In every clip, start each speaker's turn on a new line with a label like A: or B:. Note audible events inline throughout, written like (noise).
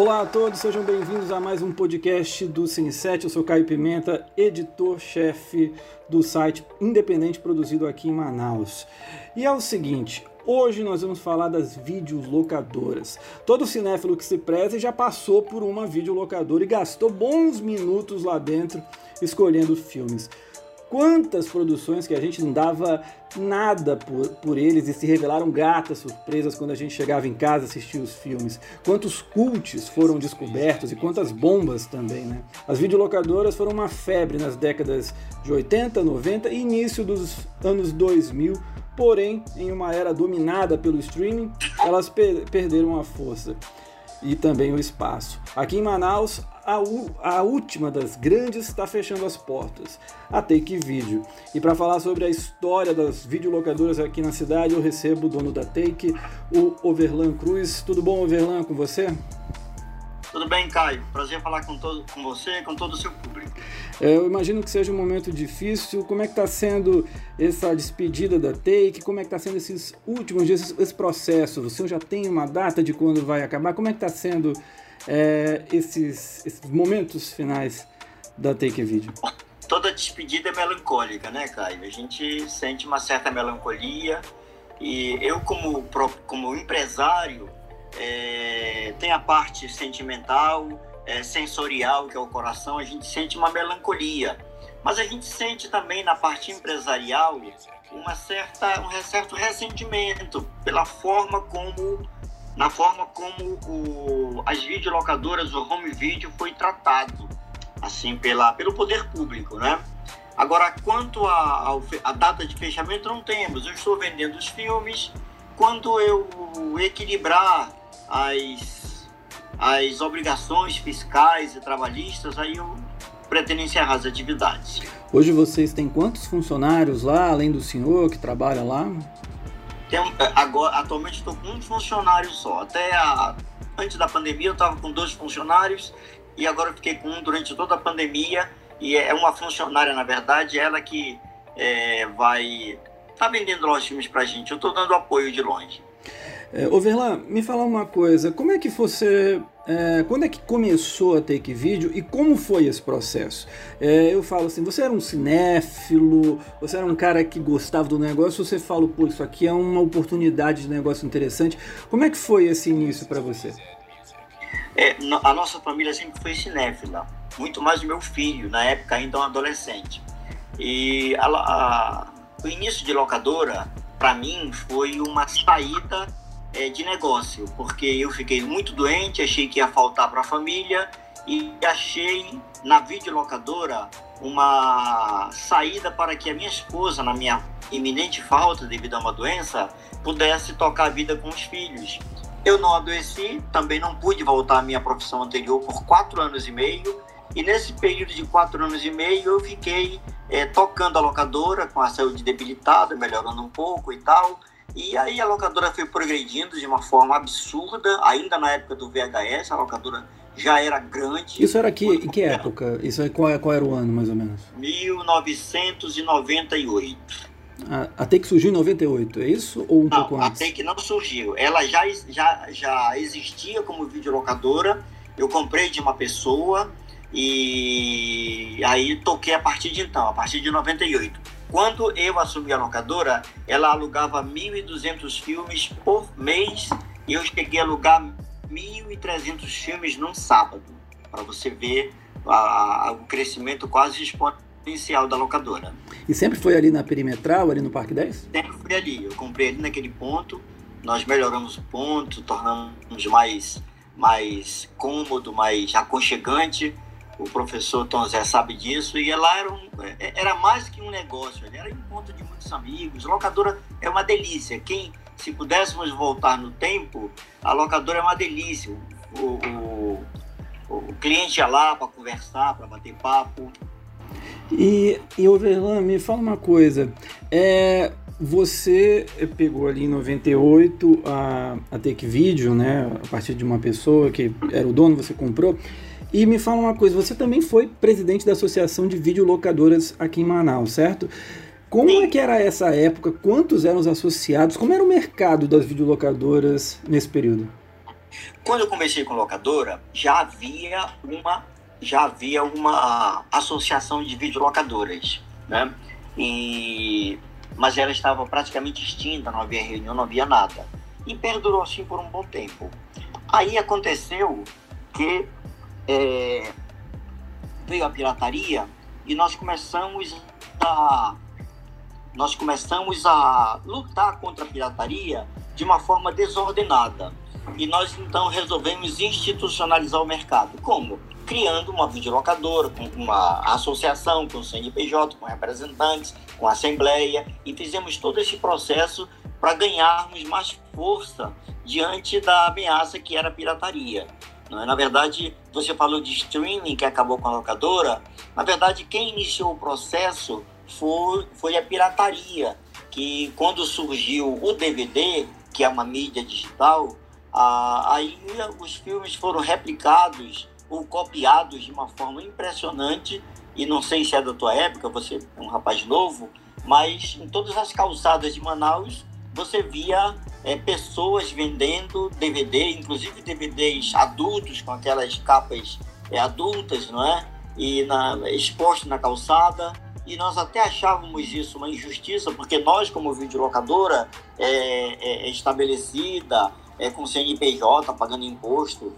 A: Olá a todos, sejam bem-vindos a mais um podcast do Cine7. Eu sou Caio Pimenta, editor-chefe do site independente produzido aqui em Manaus. E é o seguinte, Hoje nós vamos falar das videolocadoras. Todo cinéfilo que se preze já passou por uma videolocadora e gastou bons minutos lá dentro escolhendo filmes. Quantas produções que a gente não dava nada por, por eles e se revelaram gratas surpresas quando a gente chegava em casa assistir os filmes. Quantos cults foram descobertos e quantas bombas também, né? As videolocadoras foram uma febre nas décadas de 80, 90 e início dos anos 2000, porém, em uma era dominada pelo streaming, elas per perderam a força e também o espaço. Aqui em Manaus, a, a última das grandes está fechando as portas, a Take Video. E para falar sobre a história das videolocadoras aqui na cidade, eu recebo o dono da Take, o Overlan Cruz. Tudo bom, Overlan, com você?
B: Tudo bem, Caio? Prazer falar com, todo, com você e com todo o seu público.
A: É, eu imagino que seja um momento difícil. Como é que está sendo essa despedida da Take? Como é que está sendo esses últimos dias, esse, esse processo? Você já tem uma data de quando vai acabar? Como é que está sendo é, esses, esses momentos finais da Take Video?
B: Toda despedida é melancólica, né, Caio? A gente sente uma certa melancolia e eu, como, como empresário, é, tem a parte sentimental, é, sensorial, que é o coração, a gente sente uma melancolia. Mas a gente sente também na parte empresarial uma certa, um certo ressentimento pela forma como na forma como o, as videolocadoras, o home video foi tratado, assim, pela, pelo poder público, né? Agora, quanto a data de fechamento, não temos. Eu estou vendendo os filmes. Quando eu equilibrar as, as obrigações fiscais e trabalhistas, aí eu pretendo encerrar as atividades.
A: Hoje vocês têm quantos funcionários lá, além do senhor que trabalha lá?
B: Tem, é, agora, atualmente estou com um funcionário só. Até a, antes da pandemia eu estava com dois funcionários e agora fiquei com um durante toda a pandemia. E é uma funcionária, na verdade, ela que é, vai tá vendendo os filmes para a gente. Eu estou dando apoio de longe.
A: É, Overlan, me fala uma coisa, como é que você, é, quando é que começou a Take Video e como foi esse processo? É, eu falo assim, você era um cinéfilo, você era um cara que gostava do negócio, você fala, pô, isso aqui é uma oportunidade de negócio interessante. Como é que foi esse início para você?
B: É, a nossa família sempre foi cinéfila, muito mais o meu filho, na época ainda um adolescente. E a, a, o início de locadora, para mim, foi uma saída é, de negócio, porque eu fiquei muito doente, achei que ia faltar para a família e achei na videolocadora uma saída para que a minha esposa, na minha iminente falta devido a uma doença, pudesse tocar a vida com os filhos. Eu não adoeci, também não pude voltar à minha profissão anterior por quatro anos e meio, e nesse período de quatro anos e meio eu fiquei é, tocando a locadora com a saúde debilitada, melhorando um pouco e tal, e aí a locadora foi progredindo de uma forma absurda, ainda na época do VHS, a locadora já era grande.
A: Isso era aqui, em que época? Isso aí, qual, qual era o ano, mais ou menos?
B: 1998.
A: A, até que surgiu em 98, é isso? Ou um
B: não,
A: pouco antes?
B: Até que não surgiu. Ela já, já, já existia como videolocadora. Eu comprei de uma pessoa e aí toquei a partir de então, a partir de 98. Quando eu assumi a locadora, ela alugava 1.200 filmes por mês e eu cheguei a alugar 1.300 filmes num sábado, para você ver a, a, o crescimento quase exponencial da locadora.
A: E sempre foi ali na Perimetral, ali no Parque 10?
B: Sempre foi ali. Eu comprei ali naquele ponto, nós melhoramos o ponto, tornamos mais, mais cômodo, mais aconchegante o professor Tom Zé sabe disso, e lá era, um, é, era mais que um negócio, era encontro de muitos amigos. Locadora é uma delícia. Quem, se pudéssemos voltar no tempo, a locadora é uma delícia. O, o, o cliente ia lá para conversar, para bater papo.
A: E, e Overlan, me fala uma coisa. É, você pegou ali em 98 a, a Take Video, né? A partir de uma pessoa que era o dono, você comprou. E me fala uma coisa, você também foi presidente da Associação de Videolocadoras aqui em Manaus, certo? Como Sim. é que era essa época? Quantos eram os associados? Como era o mercado das videolocadoras nesse período?
B: Quando eu comecei com locadora, já havia uma já havia uma associação de videolocadoras, né? E mas ela estava praticamente extinta, não havia reunião, não havia nada. E perdurou assim por um bom tempo. Aí aconteceu que é, veio a pirataria e nós começamos a nós começamos a lutar contra a pirataria de uma forma desordenada. E nós então resolvemos institucionalizar o mercado. Como? Criando uma videolocadora, uma associação, com o CNPJ, com representantes, com assembleia, e fizemos todo esse processo para ganharmos mais força diante da ameaça que era a pirataria. É? Na verdade, você falou de streaming que acabou com a locadora. Na verdade, quem iniciou o processo foi, foi a pirataria, que quando surgiu o DVD, que é uma mídia digital, ah, aí os filmes foram replicados ou copiados de uma forma impressionante. E não sei se é da tua época, você é um rapaz novo, mas em todas as calçadas de Manaus você via é, pessoas vendendo DVD, inclusive DVDs adultos com aquelas capas é, adultas, não é? E na, exposto na calçada. E nós até achávamos isso uma injustiça, porque nós, como videolocadora é, é, estabelecida, é, com CNPJ, pagando imposto,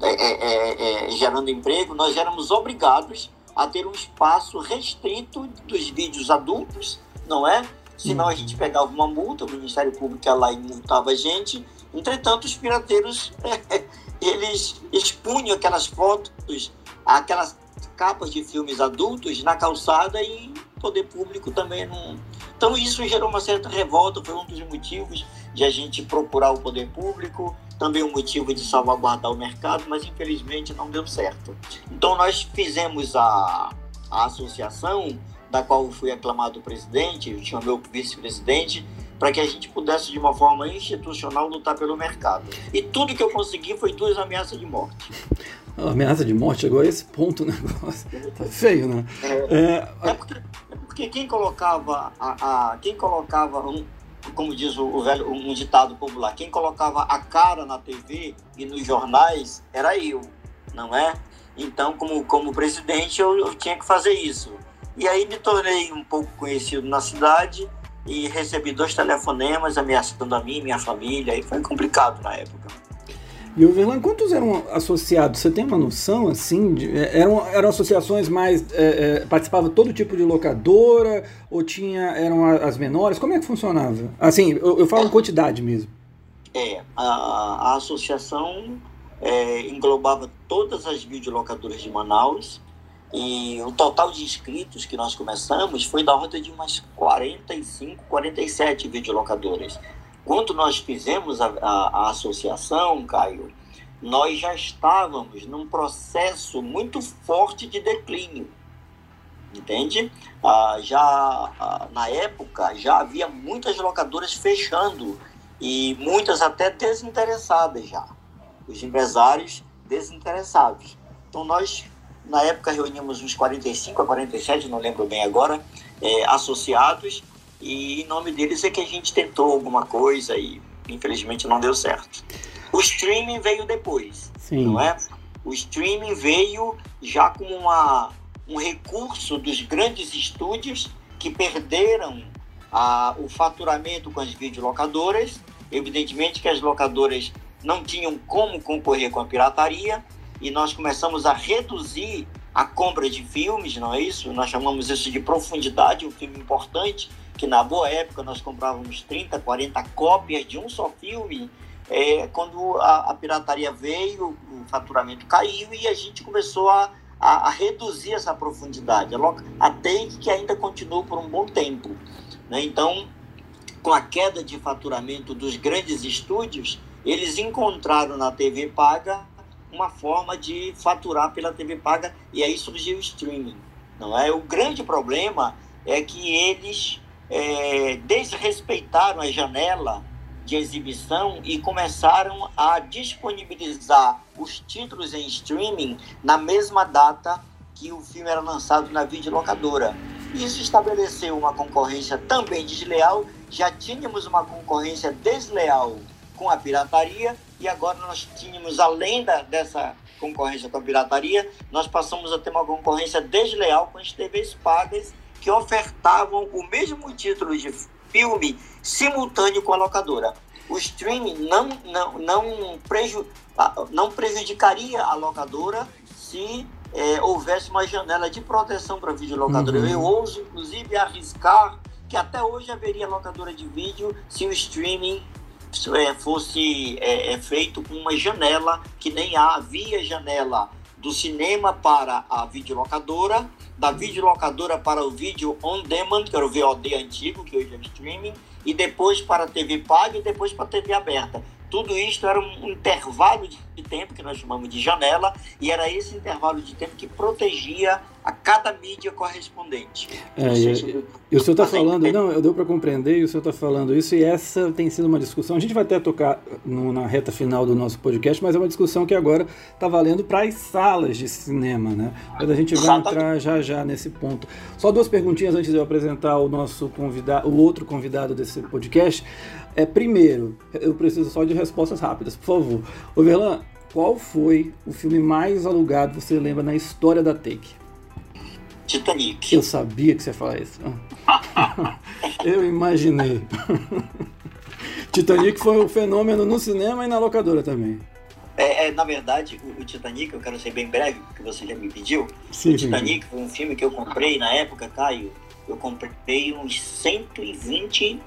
B: é, é, é, gerando emprego, nós éramos obrigados a ter um espaço restrito dos vídeos adultos, não é? Senão a gente pegava uma multa, o Ministério Público ia lá e multava a gente. Entretanto, os pirateiros, (laughs) eles expunham aquelas fotos, aquelas capas de filmes adultos na calçada e o poder público também não... Então isso gerou uma certa revolta, foi um dos motivos de a gente procurar o poder público, também um motivo de salvaguardar o mercado, mas infelizmente não deu certo. Então nós fizemos a, a associação da qual eu fui aclamado presidente, eu tinha meu vice-presidente, para que a gente pudesse, de uma forma institucional, lutar pelo mercado. E tudo que eu consegui foi duas ameaças de morte.
A: ameaça de morte, agora esse ponto o negócio tá feio, né?
B: É, é, é, porque, é porque, quem colocava, a, a, quem colocava um, como diz o, o, velho, um ditado popular, quem colocava a cara na TV e nos jornais era eu, não é? Então, como, como presidente, eu, eu tinha que fazer isso. E aí me tornei um pouco conhecido na cidade e recebi dois telefonemas ameaçando a mim minha família. E foi complicado na época.
A: E o Verlan, quantos eram associados? Você tem uma noção assim? De, é, eram, eram associações mais. É, é, participava todo tipo de locadora? Ou tinha eram as menores? Como é que funcionava? Assim, eu, eu falo em quantidade mesmo.
B: É, a, a associação é, englobava todas as videolocadoras de Manaus e o total de inscritos que nós começamos foi da ordem de umas 45, 47 videolocadoras. Quando nós fizemos a, a, a associação, Caio, nós já estávamos num processo muito forte de declínio. Entende? Ah, já ah, na época já havia muitas locadoras fechando e muitas até desinteressadas já. Os empresários desinteressados. Então nós na época reunimos uns 45 a 47, não lembro bem agora, é, associados, e em nome deles é que a gente tentou alguma coisa e infelizmente não deu certo. O streaming veio depois, Sim. não é? O streaming veio já com uma, um recurso dos grandes estúdios que perderam a, o faturamento com as videolocadoras. Evidentemente que as locadoras não tinham como concorrer com a pirataria e nós começamos a reduzir a compra de filmes, não é isso? Nós chamamos isso de profundidade, um filme importante, que na boa época nós comprávamos 30, 40 cópias de um só filme. É, quando a, a, pirataria veio, o faturamento caiu e a gente começou a, a, a reduzir essa profundidade, até que ainda continuou por um bom tempo. Né? Então, com a queda de faturamento dos grandes estúdios, eles encontraram na TV paga uma forma de faturar pela TV paga e aí surgiu o streaming. Não é? O grande problema é que eles é, desrespeitaram a janela de exibição e começaram a disponibilizar os títulos em streaming na mesma data que o filme era lançado na videolocadora. Isso estabeleceu uma concorrência também desleal. Já tínhamos uma concorrência desleal com a pirataria e agora nós tínhamos, além da, dessa concorrência com a pirataria, nós passamos a ter uma concorrência desleal com as TVs pagas que ofertavam o mesmo título de filme simultâneo com a locadora. O streaming não, não, não, preju, não prejudicaria a locadora se é, houvesse uma janela de proteção para a videolocadora. Uhum. Eu ouso, inclusive, arriscar que até hoje haveria locadora de vídeo se o streaming fosse é, é, feito com uma janela que nem havia janela do cinema para a videolocadora, da videolocadora para o vídeo on demand, que era o VOD antigo, que hoje é streaming, e depois para a TV paga e depois para a TV aberta. Tudo isso era um intervalo de tempo que nós chamamos de janela, e era esse intervalo de tempo que protegia a cada mídia correspondente.
A: É, e, e, o senhor está falando, não, eu deu para compreender, e o senhor está falando isso, e essa tem sido uma discussão. A gente vai até tocar no, na reta final do nosso podcast, mas é uma discussão que agora está valendo para as salas de cinema, né? Mas a gente vai Exatamente. entrar já já nesse ponto. Só duas perguntinhas antes de eu apresentar o nosso convidado, o outro convidado desse podcast. É, primeiro, eu preciso só de respostas rápidas, por favor. Ô Verlan, qual foi o filme mais alugado, você lembra, na história da Take?
B: Titanic.
A: Eu sabia que você ia falar isso. (laughs) eu imaginei. (laughs) Titanic foi um fenômeno no cinema e na locadora também.
B: É, é, na verdade, o, o, Titanic, eu quero ser bem breve, porque você já me pediu.
A: Sim,
B: o Titanic sim. foi um filme que eu comprei na época, Caio. Eu comprei uns 120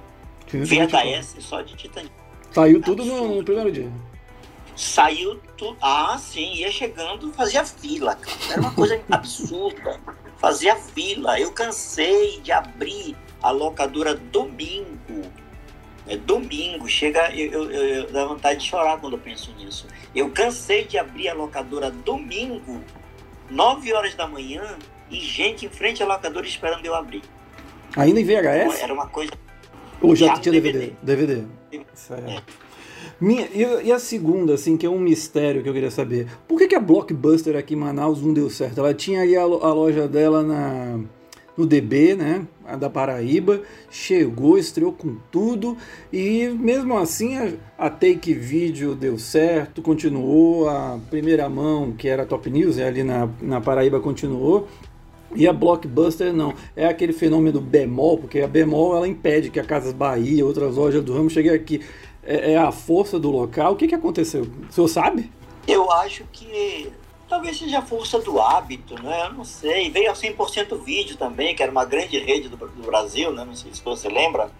B: VHS só de Titanic.
A: Saiu tudo no, no, primeiro dia.
B: Saiu tudo. Ah, sim, ia chegando, fazia fila, cara. Era uma coisa (laughs) absurda. Fazia fila. Eu cansei de abrir a locadora domingo. É domingo, chega, eu, eu, eu, dá vontade de chorar quando eu penso nisso. Eu cansei de abrir a locadora domingo, 9 horas da manhã, e gente em frente à locadora esperando eu abrir.
A: Ainda em VHS?
B: Era uma coisa
A: ou já, já tinha DVD? DVD. DVD. Certo. É. Minha, e, e, a segunda, assim, que é um mistério que eu queria saber. Por que, que a Blockbuster aqui em Manaus não deu certo? Ela tinha aí a, a loja dela na, no DB, né? A da Paraíba. Chegou, estreou com tudo. E mesmo assim a, a Take Video deu certo, continuou. A primeira mão, que era Top News, né, ali na, na Paraíba, continuou. E a Blockbuster não, é aquele fenômeno bemol, porque a bemol ela impede que a Casas Bahia, outras lojas do ramo cheguem aqui. É, é, a força do local. O que, que aconteceu? O senhor sabe?
B: Eu acho que talvez seja a força do hábito, né? Eu não sei. Veio a 100% vídeo também, que era uma grande rede do, do Brasil, né? Não sei se você lembra.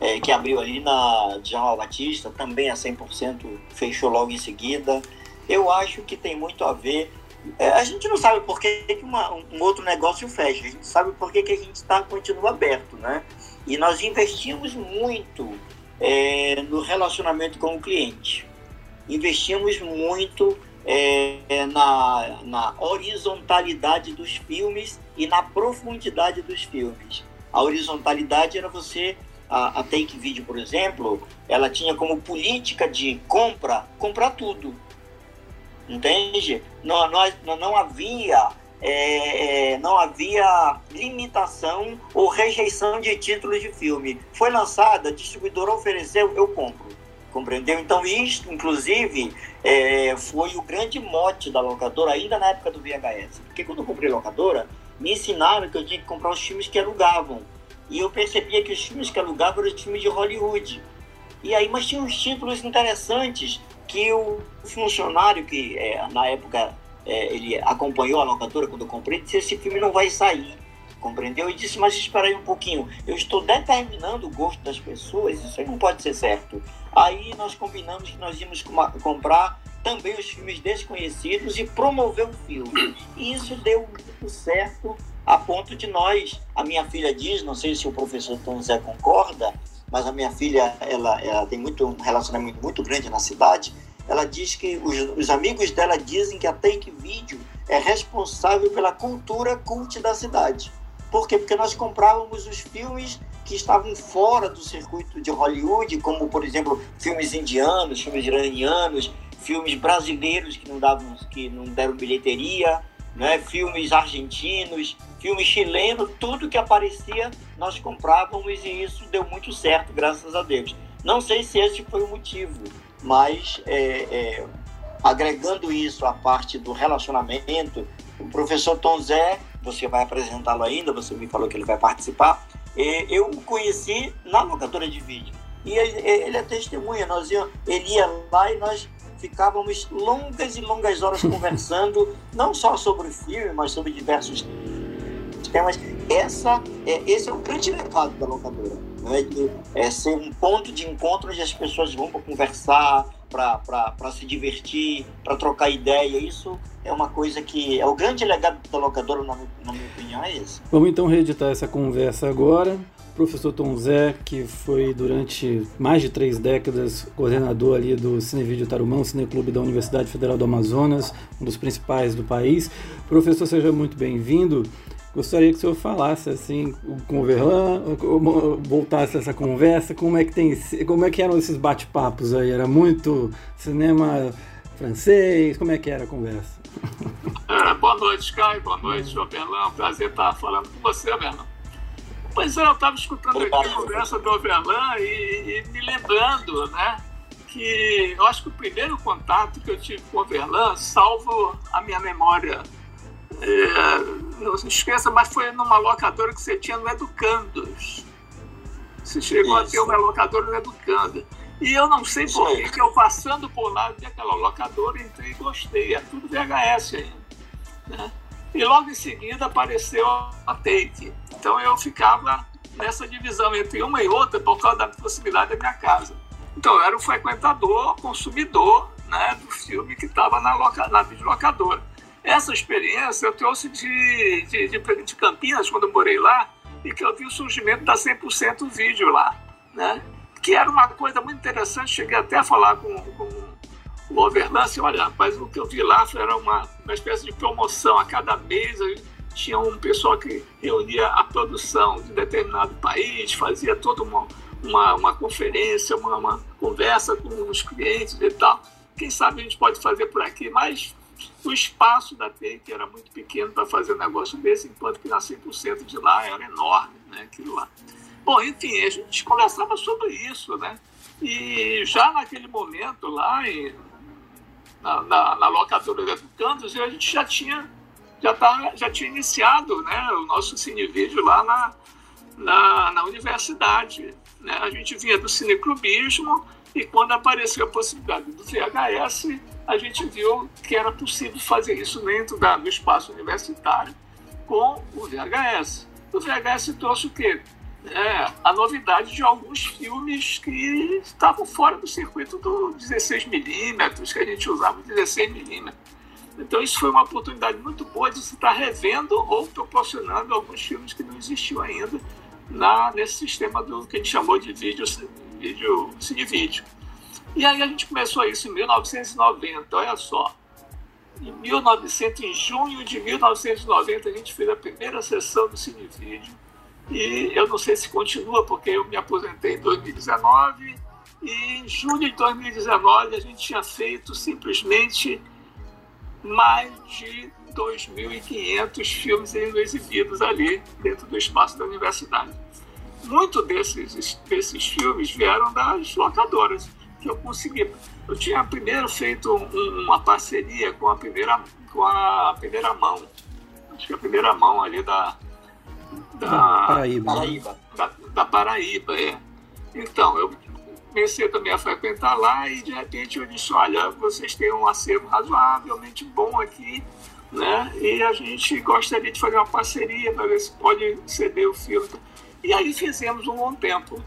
B: É, que abriu ali na João Batista, também a 100% fechou logo em seguida. Eu acho que tem muito a ver é, a gente não sabe por que, que uma, um outro negócio fecha, a gente sabe por que, que a gente tá, continua aberto, né? E nós investimos muito é, no relacionamento com o cliente. Investimos muito é, na, na horizontalidade dos filmes e na profundidade dos filmes. A horizontalidade era você, a, a Take Video, por exemplo, ela tinha como política de compra, comprar tudo entende? Não, não, não havia é, é, não havia limitação ou rejeição de títulos de filme. Foi lançada, a distribuidora ofereceu, eu compro. Compreendeu? Então, isso, inclusive, é, foi o grande mote da locadora, ainda na época do VHS. Porque quando eu comprei locadora, me ensinaram que eu tinha que comprar os filmes que alugavam. E eu percebia que os filmes que alugavam eram os filmes de Hollywood. E aí, mas tinha uns títulos interessantes que o funcionário que é, na época é, ele acompanhou a locadora quando eu comprei, disse esse filme não vai sair, compreendeu? E disse, mas espera aí um pouquinho, eu estou determinando o gosto das pessoas, isso aí não pode ser certo. Aí nós combinamos que nós íamos comprar também os filmes desconhecidos e promover o filme. E isso deu muito certo a ponto de nós, a minha filha diz, não sei se o professor Tom Zé concorda, mas a minha filha ela, ela tem muito, um relacionamento muito grande na cidade. Ela diz que os, os amigos dela dizem que a Take Video é responsável pela cultura cult da cidade. Por quê? Porque nós comprávamos os filmes que estavam fora do circuito de Hollywood, como, por exemplo, filmes indianos, filmes iranianos, filmes brasileiros que não, davam, que não deram bilheteria, né? filmes argentinos, filme chileno, tudo que aparecia nós comprávamos e isso deu muito certo, graças a Deus. Não sei se esse foi o motivo, mas é, é, agregando isso à parte do relacionamento, o professor Tom Zé, você vai apresentá-lo ainda, você me falou que ele vai participar, eu o conheci na locadora de vídeo. E ele é testemunha, nós ia, ele ia lá e nós ficávamos longas e longas horas (laughs) conversando, não só sobre o filme, mas sobre diversos temas. Essa, é, esse é o grande legado da locadora. Né? É ser um ponto de encontro onde as pessoas vão para conversar, para se divertir, para trocar ideia. Isso é uma coisa que é o grande legado da locadora, na, na minha opinião, é esse.
A: Vamos então reeditar essa conversa agora professor Tom Zé, que foi durante mais de três décadas coordenador ali do Cinevídeo Tarumão, Cineclube da Universidade Federal do Amazonas, um dos principais do país. Professor, seja muito bem-vindo. Gostaria que o senhor falasse assim com o Verlan, voltasse essa conversa, como é que tem, como é que eram esses bate-papos aí? Era muito cinema francês? Como é que era a conversa?
C: É, boa noite, Caio. Boa noite, João Verlan. Prazer estar falando com você, Verlan. Pois é, eu estava escutando aqui a conversa do Overlan e, e, me lembrando, né, que eu acho que o primeiro contato que eu tive com o Overlan, salvo a minha memória, é, não se esqueça, mas foi numa locadora que você tinha no Educandos. Você chegou Isso. a ter uma locadora no Educando. E eu não sei por que eu passando por lá vi aquela locadora, entrei e gostei. É tudo VHS ainda. Né? E logo em seguida apareceu a Take. Então eu ficava nessa divisão entre uma e outra por causa da proximidade da minha casa. Então eu era um frequentador, consumidor né, do filme que estava na, loca, na videolocadora. Essa experiência eu trouxe de, de, de, de Campinas, quando eu morei lá, e que eu vi o surgimento da 100% vídeo lá, né? que era uma coisa muito interessante. Cheguei até a falar com, com o Overnance, olha, rapaz, o que eu vi lá era uma, uma espécie de promoção. A cada mês tinha um pessoal que reunia a produção de determinado país, fazia toda uma, uma, uma conferência, uma, uma, conversa com os clientes e tal. Quem sabe a gente pode fazer por aqui, mas o espaço da Take era muito pequeno para fazer um negócio desse, enquanto que na 100% de lá era enorme, né, aquilo lá. Bom, enfim, a gente conversava sobre isso, né? E já naquele momento lá, na, na, na locadora do Cantos, a gente já tinha, já, tá, já tinha iniciado né, o nosso cinevídeo lá na, na, na universidade. Né? A gente vinha do cineclubismo e quando apareceu a possibilidade do VHS, a gente viu que era possível fazer isso dentro da, do espaço universitário com o VHS. O VHS trouxe o quê? é, a novidade de alguns filmes que estavam fora do circuito do 16mm, que a gente usava 16mm. Então isso foi uma oportunidade muito boa de se estar revendo ou proporcionando alguns filmes que não existiam ainda na, nesse sistema do que a gente chamou de vídeo, vídeo vídeo. E aí a gente começou isso em 1990, olha só. Em 1900, em junho de 1990, a gente fez a primeira sessão do Cinevídeo e eu não sei se continua, porque eu me aposentei em 2019 e em julho de 2019 a gente tinha feito simplesmente mais de 2.500 filmes exibidos ali dentro do espaço da universidade. Muitos desses, desses filmes vieram das locadoras que eu consegui. Eu tinha primeiro feito um, uma parceria com a primeira, com a primeira mão, acho que a primeira mão ali da, da Paraíba. Paraíba. Da, da, Paraíba, é. Então, eu comecei também a frequentar lá e de repente eu disse, olha, vocês têm um acervo razoavelmente bom aqui, né? E a gente gostaria de fazer uma parceria para ver se pode ceder o filme. E aí fizemos um bom tempo.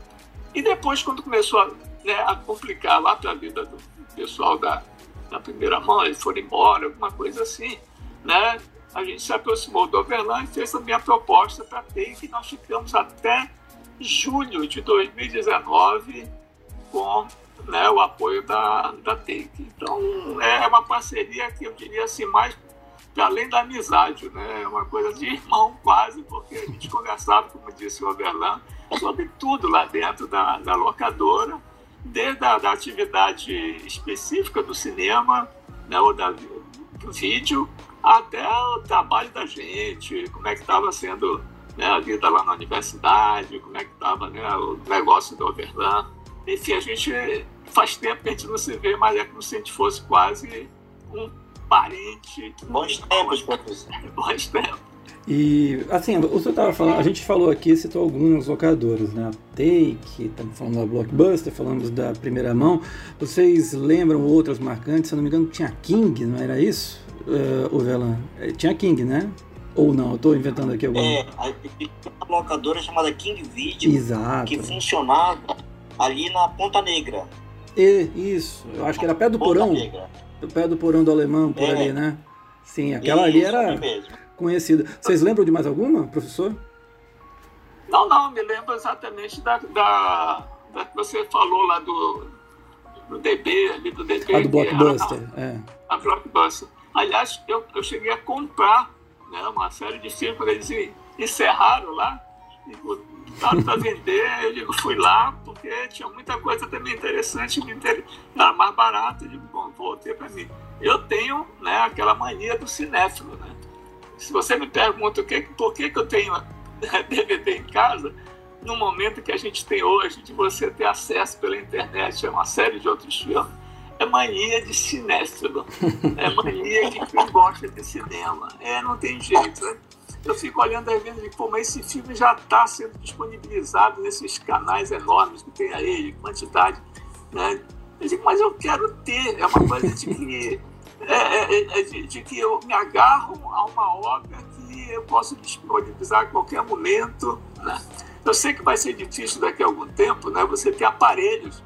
C: E depois, quando começou a, né, a complicar lá para a vida do pessoal da, da primeira mão, eles foram embora, alguma coisa assim, né? a gente se aproximou do Overland e fez a proposta para ter que nós ficamos até julho de 2019 com né, o apoio da, da Take. Então, é uma parceria que eu diria assim, mais para além da amizade, né? É uma coisa de irmão quase, porque a gente (laughs) conversava, como disse o Overland, sobre tudo lá dentro da, da locadora, desde a da atividade específica do cinema, né, ou da, do vídeo, até o trabalho da gente, como é que estava sendo né, a vida lá na universidade, como é que estava né, o negócio do Overland. Enfim, a gente faz tempo que a gente não se vê, mas é como se a gente fosse quase um parente.
B: Bons tempos, professor. (laughs)
C: Bons tempos.
A: E, assim, o senhor estava falando, a gente falou aqui, citou alguns locadoras, né? Take, estamos falando da Blockbuster, falamos da primeira mão. Vocês lembram outras marcantes? Se eu não me engano, tinha King, não era isso, uh, o Velan? É, tinha King, né? Ou não? Eu estou inventando aqui alguma
B: É, uma locadora chamada King Video,
A: Exato.
B: que funcionava ali na Ponta Negra.
A: E, isso, eu acho que era pé do
B: Ponta
A: porão,
B: Negra.
A: pé do porão do alemão, por
B: É.
A: ali, né? Sim, aquela ali
B: Isso
A: era
B: mesmo.
A: Conhecida. Vocês lembram de mais alguma, professor?
C: Não, não, me lembro exatamente da, da, da que você falou lá do, do DB, ali do DB.
A: A do Blockbuster, é.
C: A, a Blockbuster. Aliás, eu, eu cheguei a comprar né, uma série de filmes quando eles en- encerraram lá, e botaram para vender, (laughs) eu digo, fui lá, porque tinha muita coisa também interessante, me inter... era mais barato, eu digo, bom, voltei para mim. Eu tenho né, aquela mania do cinéfilo, né? Se você me pergunta o que, por que, que eu tenho DVD (laughs) em casa, no momento que a gente tem hoje de você ter acesso pela internet a uma série de outros filmes, é mania de cinéfilo, é mania de quem gosta de cinema. É, não tem jeito. Né? Eu fico olhando e digo, pô, mas esse filme já está sendo disponibilizado nesses canais enormes que tem aí, de quantidade. Né? Eu digo, mas eu quero ter. É uma coisa de que, é, é, é de, de que eu me agarro a uma obra que eu posso disponibilizar a qualquer momento. Né? Eu sei que vai ser difícil daqui a algum tempo, né? Você ter aparelhos.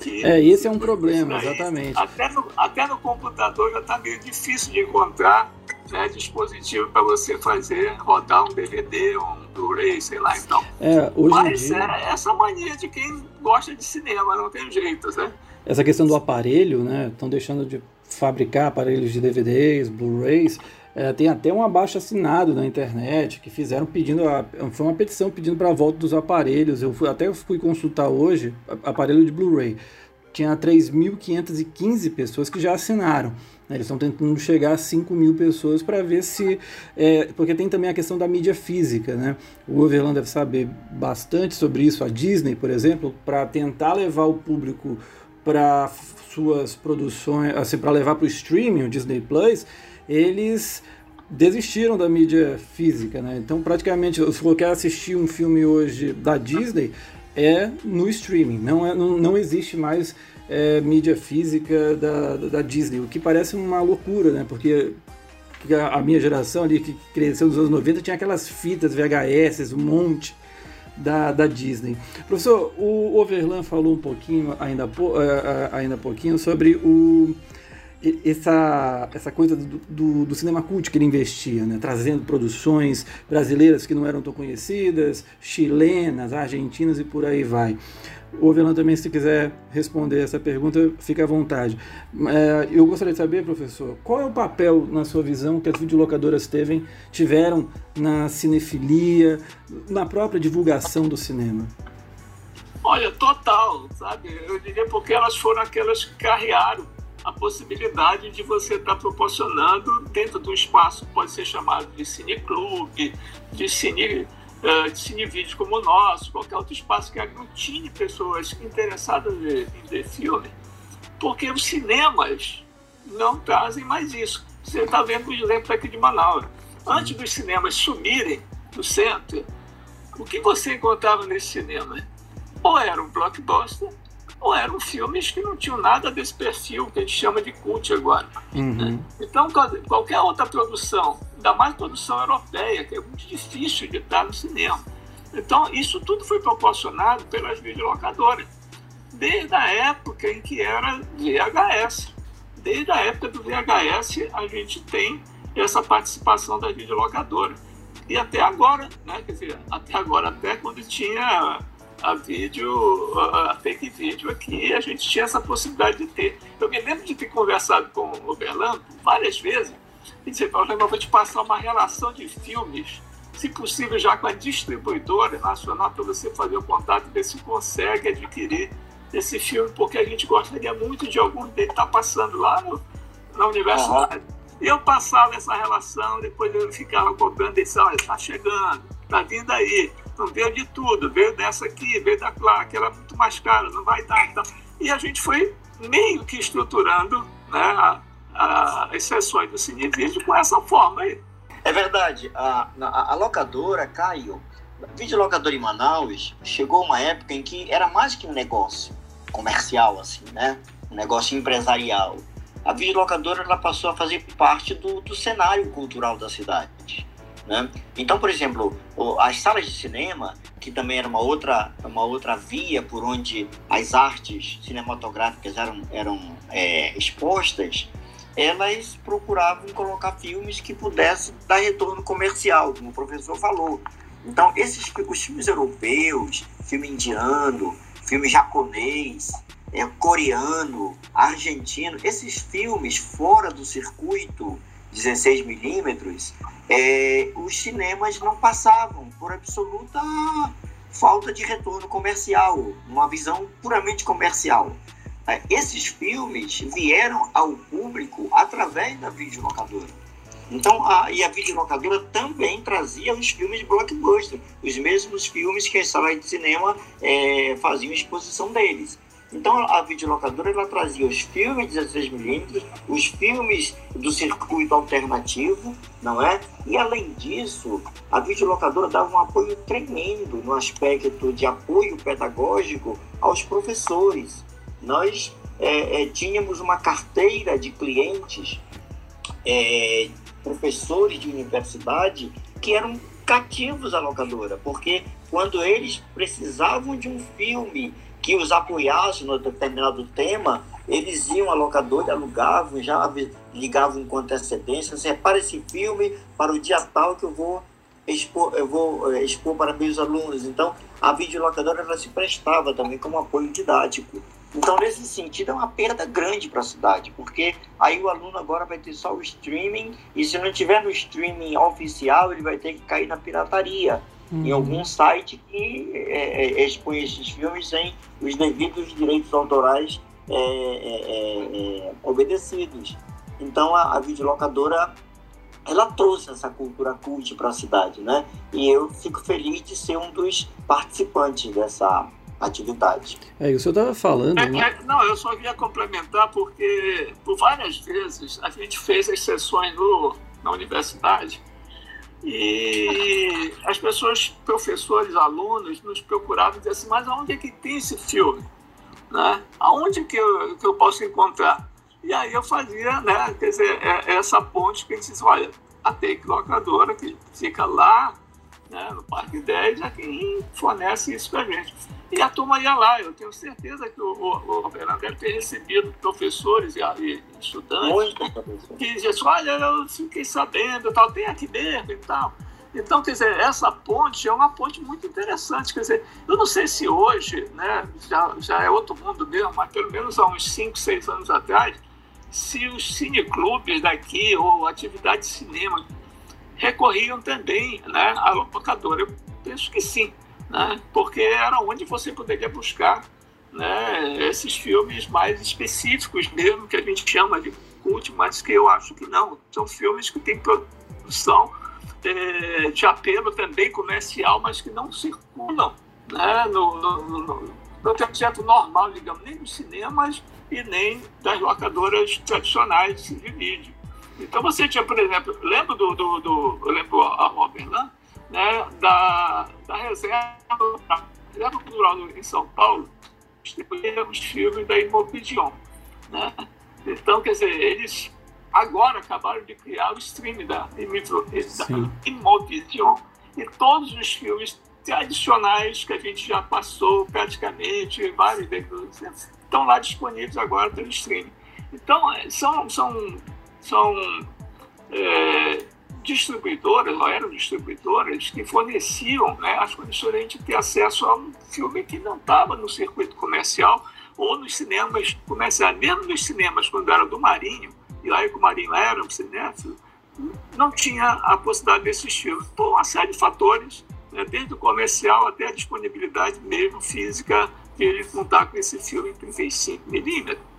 C: Que,
A: É, esse é um problema,
C: Aí,
A: exatamente.
C: Até no, até no computador já está meio difícil de encontrar né, dispositivo para você fazer, rodar um DVD, um Blu-ray, sei lá. Então,
A: É, hoje em
C: mas
A: dia,
C: é essa mania de quem gosta de cinema, não tem jeito, né?
A: essa questão do aparelho, né? Estão deixando de fabricar aparelhos de DVDs, Blu-rays. É, tem até um abaixo assinado na internet que fizeram pedindo a, foi uma petição pedindo para a volta dos aparelhos. Eu fui, até fui consultar hoje aparelho de Blu-ray. Tinha 3.515 pessoas que já assinaram. né? Eles estão tentando chegar a 5 mil pessoas para ver se. é, porque tem também a questão da mídia física. Né? O Overland deve saber bastante sobre isso. A Disney, por exemplo, para tentar levar o público para suas produções, assim, para levar para o streaming, o Disney Plus, eles desistiram da mídia física, né? Então, praticamente, se você quer assistir um filme hoje da Disney, é no streaming, não, é, não, não existe mais é, mídia física da, da Disney, o que parece uma loucura, né? Porque a minha geração ali, que cresceu nos anos 90, tinha aquelas fitas VHS, um monte da, da Disney. Professor, o Overland falou um pouquinho, ainda, eh, eh, ainda pouquinho, sobre o, essa, essa coisa do, do, do cinema cult que ele investia, né? trazendo produções brasileiras que não eram tão conhecidas, chilenas, argentinas e por aí vai. O Overland também, se quiser responder essa pergunta, fica à vontade. É, eu gostaria de saber, professor, qual é o papel, na sua visão, que as videolocadoras teve, tiveram na cinefilia, na própria divulgação do cinema?
C: Olha, total, sabe? Eu diria porque elas foram aquelas que carrearam a possibilidade de você estar proporcionando dentro do espaço, pode ser chamado de cineclube, de cine, eh, de cinevídeo como o nosso, qualquer outro espaço que aglutine pessoas interessadas em ver, filme, porque os cinemas não trazem mais isso. Você está vendo o exemplo aqui de Manaus. Antes dos cinemas sumirem do centro, o que você encontrava nesse cinema? Ou era um blockbuster, ou eram filmes que não tinham nada desse perfil que a gente chama de cult agora.
A: Uhum.
C: Então, qual- qualquer outra produção, ainda mais produção europeia, que é muito difícil de estar no cinema. Então, isso tudo foi proporcionado pelas videolocadoras, desde a época em que era VHS. Desde a época do VHS, a gente tem essa participação da videolocadora. E até agora, né? Quer dizer, até agora, até quando tinha a vídeo, a fake vídeo aqui, a gente tinha essa possibilidade de ter. Eu me lembro de ter conversado com o Oberlando várias vezes, e dizer, eu vou te passar uma relação de filmes, se possível já com a distribuidora nacional, para você fazer o contato e ver se consegue adquirir esse filme, porque a gente gostaria muito de algum dele estar passando lá no, na universidade. E eu passava essa relação, depois eu ficava cobrando e disse, olha, está chegando, está vindo aí. Não veio de tudo, veio dessa aqui, veio da que era muito mais cara, não vai dar. Então, E a gente foi meio que estruturando né, a, a, as sessões do Cinevídeo com essa forma aí.
B: É verdade. A, a, a locadora, Caio, videolocadora em Manaus, chegou uma época em que era mais que um negócio comercial, assim, né? Um negócio empresarial. A videolocadora ela passou a fazer parte do, do cenário cultural da cidade. Né? Então, por exemplo, as salas de cinema, que também era uma outra, uma outra via por onde as artes cinematográficas eram, eram é, expostas, elas procuravam colocar filmes que pudessem dar retorno comercial, como o professor falou. Então, esses os filmes europeus, filme indiano, filme japonês, é, coreano, argentino, esses filmes fora do circuito 16 milímetros, é, os cinemas não passavam por absoluta falta de retorno comercial, uma visão puramente comercial. É, esses filmes vieram ao público através da videolocadora. Então, a, e a videolocadora também trazia os filmes blockbuster, os mesmos filmes que as salas de cinema é, faziam exposição deles. Então, a videolocadora ela trazia os filmes 16mm, os filmes do circuito alternativo, não é? E, além disso, a videolocadora dava um apoio tremendo no aspecto de apoio pedagógico aos professores. Nós é, é, tínhamos uma carteira de clientes é, professores de universidade que eram cativos à locadora, porque quando eles precisavam de um filme que os apoiasse no determinado tema, eles iam à locadora, alugavam, já ligavam com antecedência, separa esse filme para o dia tal que eu vou expor, eu vou eh, expor para meus alunos. Então, a videolocadora ela se prestava também como apoio didático. Então, nesse sentido, é uma perda grande para a cidade, porque aí o aluno agora vai ter só o streaming, e se não tiver no streaming oficial, ele vai ter que cair na pirataria, uhum. em algum site que é, é, expõe esses filmes sem os devidos direitos autorais é, é, é, é obedecidos. Então, a, a videolocadora ela trouxe essa cultura cult para a cidade, né? E eu fico feliz de ser um dos participantes dessa atividade.
A: É, o senhor estava falando. É,
C: né? é, não, eu só queria complementar porque por várias vezes a gente fez as sessões no, na universidade e as pessoas, professores, alunos, nos procuravam e diziam assim, mas aonde é que tem esse filme? Né? Aonde que eu, que eu posso encontrar? E aí eu fazia, né, quer dizer, é, essa ponte que a gente diz, olha, a Take Locadora, que fica lá né, no Parque 10, é quem fornece isso para a gente. E a turma ia lá, eu tenho certeza que o, o, o Fernando deve ter recebido professores e, e estudantes que diziam assim, olha, eu fiquei sabendo, tal, tem aqui mesmo e tal. Então, quer dizer, essa ponte é uma ponte muito interessante. Quer dizer, eu não sei se hoje, né, já, já é outro mundo mesmo, mas pelo menos há uns 5, 6 anos atrás, se os cineclubes daqui ou atividade de cinema recorriam também né, à locadora. Eu penso que sim, né, porque era onde você poderia buscar né, esses filmes mais específicos mesmo, que a gente chama de cult, mas que eu acho que não. São filmes que têm produção é, de apelo também comercial, mas que não circulam né, no, no, no, no trajeto normal, digamos, nem nos cinemas e nem das locadoras tradicionais de vídeo. Então você tinha, por exemplo, lembro do, do, do eu lembro a Roberlan, né, da, da reserva, da reserva cultural em São Paulo, distribuíram os filmes da Imobidion, né? Então, quer dizer, eles agora acabaram de criar o stream da, Imobidion e todos os filmes tradicionais que a gente já passou praticamente vários deles estão lá disponíveis agora pelo streaming. Então, é, são, são são é, distribuidoras, ou eram distribuidoras, que forneciam né, as condições de a gente ter acesso a um filme que não estava no circuito comercial ou nos cinemas comerciais. Mesmo nos cinemas, quando era do Marinho, e lá que o Marinho era um cinéfilo, não tinha a possibilidade desses filmes, por uma série de fatores, né, desde o comercial até a disponibilidade mesmo física de ele contar com esse filme em 35 milímetros.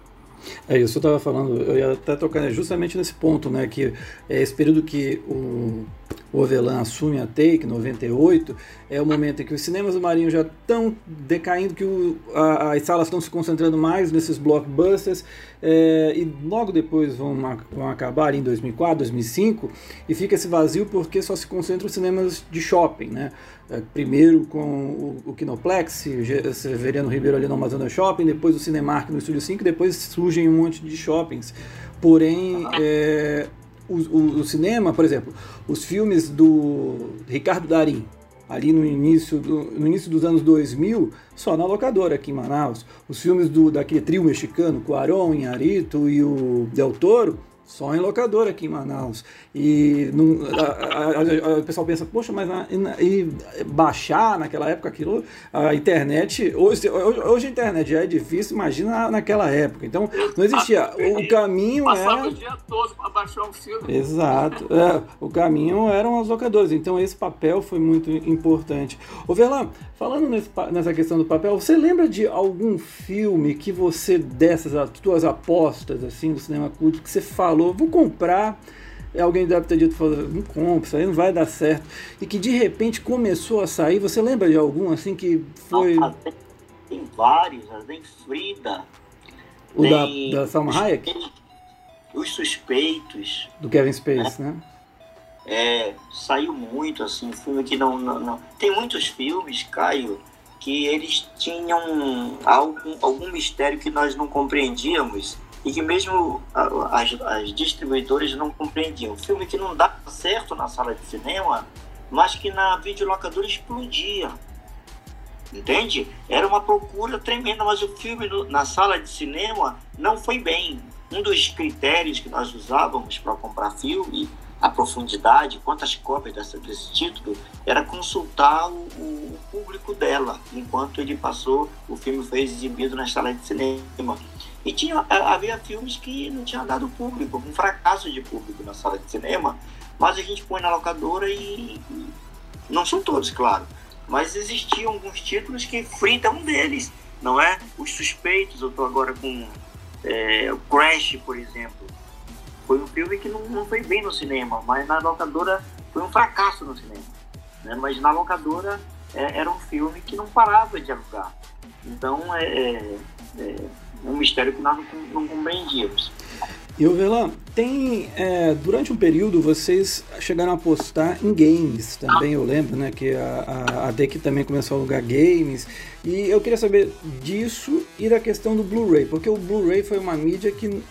A: É isso, eu estava falando, eu ia até tocar justamente nesse ponto, né, que é esse período que o o Ovelan assume a Take, 98, é o momento em que os cinemas do Marinho já estão decaindo, que o, a, as salas estão se concentrando mais nesses blockbusters, é, e logo depois vão, vão acabar em 2004, 2005, e fica esse vazio porque só se concentram os cinemas de shopping, né? É, primeiro com o, o Kinoplex, Severiano Ribeiro ali no Amazonas Shopping, depois o Cinemark no Estúdio 5, depois surgem um monte de shoppings. Porém, é, o, o, cinema, por exemplo, os filmes do Ricardo Darim, ali no início, do, no início dos anos 2000, só na locadora aqui em Manaus. Os filmes do, daquele trio mexicano, Cuarón, Inharito e o Del Toro, só em locadora aqui em Manaus. E não, a, a, a, o pessoal pensa, poxa, mas na, e baixar naquela época aquilo, a internet, hoje, hoje a internet já é difícil, imagina naquela época. Então não existia. O caminho
C: era. o dia todo para baixar um filme.
A: Exato. É, o caminho eram as locadoras. Então esse papel foi muito importante. Ô Verlan, falando nesse, nessa questão do papel, você lembra de algum filme que você, dessas as tuas apostas assim do cinema culto, que você falou, vou comprar alguém deve ter dito, não compra, isso aí não vai dar certo. E que de repente começou a sair, você lembra de algum assim que foi.
B: Tem vários, tem Frida.
A: O tem da, da Salma Hayek?
B: Os Suspeitos.
A: Do Kevin Space, né? né?
B: É, saiu muito, assim, filme que não, não, não. Tem muitos filmes, Caio, que eles tinham algum, algum mistério que nós não compreendíamos e que mesmo as, as distribuidoras não compreendiam. Filme que não dá certo na sala de cinema, mas que na videolocadora explodia. Entende? Era uma procura tremenda, mas o filme no, na sala de cinema não foi bem. Um dos critérios que nós usávamos para comprar filme, a profundidade, quantas cópias dessa, desse título, era consultar o, o público dela, enquanto ele passou, o filme foi exibido na sala de cinema. E tinha, havia filmes que não tinham dado público, um fracasso de público na sala de cinema, mas a gente põe na locadora e. Não são todos, claro, mas existiam alguns títulos que Frida é um deles, não é? Os Suspeitos, eu estou agora com é, Crash, por exemplo. Foi um filme que não, não foi bem no cinema, mas na locadora foi um fracasso no cinema. Né? Mas na locadora é, era um filme que não parava de alugar. Então, é, é, é um mistério que nós não, não compreendíamos.
A: E o Velan, tem é, durante um período vocês chegaram a apostar em games também, eu lembro, né? Que a, a, a também começou a alugar games. E eu queria saber disso e da questão do Blu-ray, porque o Blu-ray foi uma mídia que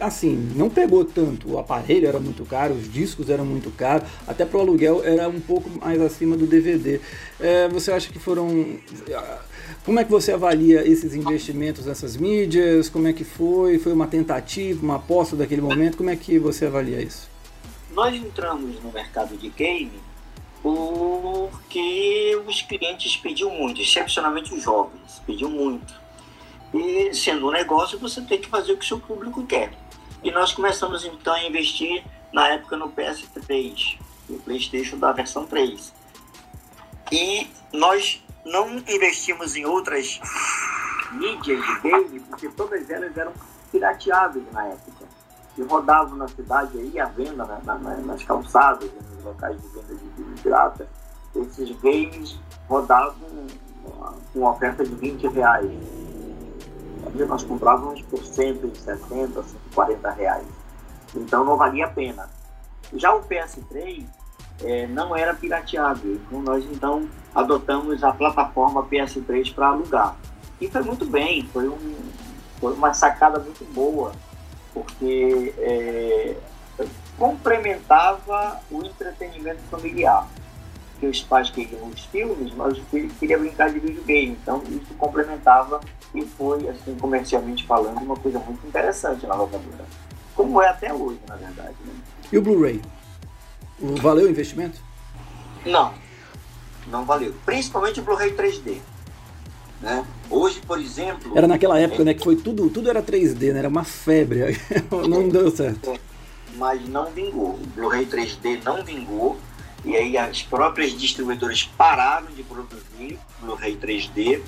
A: assim, não pegou tanto. O aparelho era muito caro, os discos eram muito caros, até para o aluguel era um pouco mais acima do DVD. É, você acha que foram como é que você avalia esses investimentos nessas mídias? Como é que foi? Foi uma tentativa, uma aposta daquele momento? Como é que você avalia isso?
B: Nós entramos no mercado de game porque os clientes pediam muito, excepcionalmente os jovens, pediam muito. E sendo um negócio, você tem que fazer o que o seu público quer. E nós começamos então a investir na época no PS3, no PlayStation da versão 3. E nós não investimos em outras mídias de game, porque todas elas eram pirateáveis na época. E rodavam na cidade aí, à venda, na, na, nas calçadas, nos locais de venda de filme pirata. Esses games rodavam com oferta de 20 reais. Nós comprávamos por 170, 140 reais. Então não valia a pena. Já o PS3 é, não era pirateável. Então nós então adotamos a plataforma PS3 para alugar. E foi muito bem, foi, um, foi uma sacada muito boa, porque é, complementava o entretenimento familiar. Que os pais queriam os filmes, mas os filhos queriam brincar de videogame. Então isso complementava e foi, assim, comercialmente falando, uma coisa muito interessante na locadora. Como é até hoje, na verdade. Né?
A: E o Blu-ray? Valeu o investimento?
B: Não, não valeu. Principalmente o Blu-ray 3D. Né? Hoje, por exemplo.
A: Era naquela época, é... né? Que foi tudo, tudo era 3D, né? Era uma febre. (laughs) não deu certo. É,
B: mas não vingou. O Blu-ray 3D não vingou. E aí as próprias distribuidoras pararam de produzir Blu-ray 3D.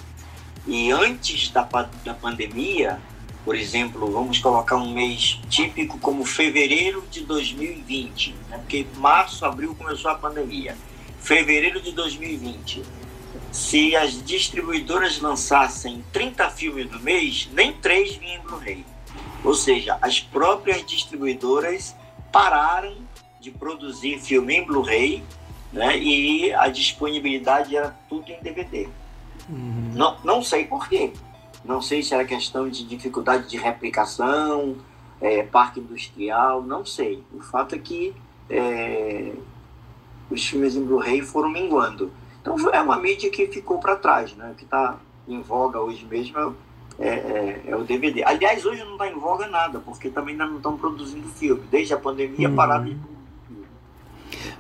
B: E antes da, da pandemia, por exemplo, vamos colocar um mês típico como fevereiro de 2020, né? porque março, abril começou a pandemia. Fevereiro de 2020. Se as distribuidoras lançassem 30 filmes no mês, nem três vinham em Blu-ray. Ou seja, as próprias distribuidoras pararam de produzir filme em Blu-ray né? e a disponibilidade era tudo em DVD. Uhum. Não, não sei por quê. Não sei se era questão de dificuldade de replicação, é, parque industrial, não sei. O fato é que é, os filmes em Blu-ray foram minguando. Então é uma mídia que ficou para trás, né? O que está em voga hoje mesmo é é, é, é, o DVD. Aliás, hoje não está em voga nada, porque também ainda não estão produzindo filme. Desde a pandemia, hum. pararam de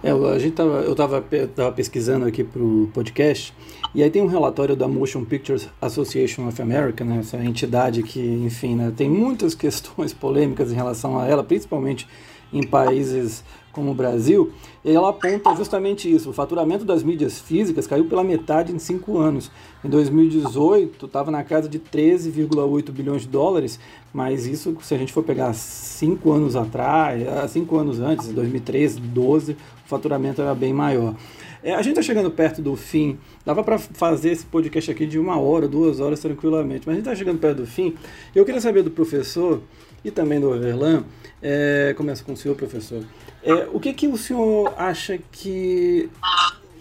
A: é, a gente tava, eu estava tava pesquisando aqui para o podcast, e aí tem um relatório da Motion Pictures Association of America, né, essa entidade que, enfim, né, tem muitas (laughs) questões polêmicas em relação a ela, principalmente em países como o Brasil, ela aponta justamente isso. O faturamento das mídias físicas caiu pela metade em cinco anos. Em 2018, estava na casa de 13,8 bilhões de dólares, mas isso, se a gente for pegar cinco anos atrás, ah, cinco anos antes, em 2013, 12, o faturamento era bem maior. É, a gente está chegando perto do fim. Dava para fazer esse podcast aqui de uma hora, duas horas tranquilamente, mas a gente está chegando perto do fim. Eu queria saber do professor e também do Overlan, é, começa com o senhor, professor. É, o que, que o senhor acha que.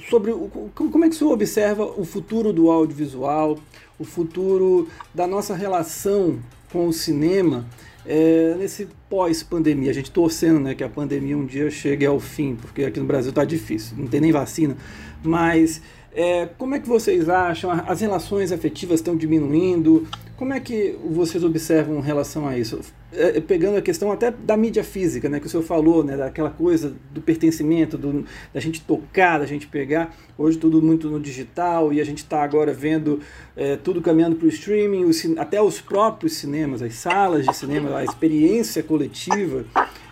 A: sobre o, Como é que o senhor observa o futuro do audiovisual, o futuro da nossa relação com o cinema é, nesse pós-pandemia? A gente torcendo né, que a pandemia um dia chegue ao fim, porque aqui no Brasil está difícil, não tem nem vacina. Mas é, como é que vocês acham? As relações afetivas estão diminuindo? Como é que vocês observam em relação a isso? É, pegando a questão até da mídia física, né, que o senhor falou, né, daquela coisa do pertencimento, do, da gente tocar, da gente pegar. Hoje tudo muito no digital e a gente está agora vendo é, tudo caminhando para o streaming, até os próprios cinemas, as salas de cinema, a experiência coletiva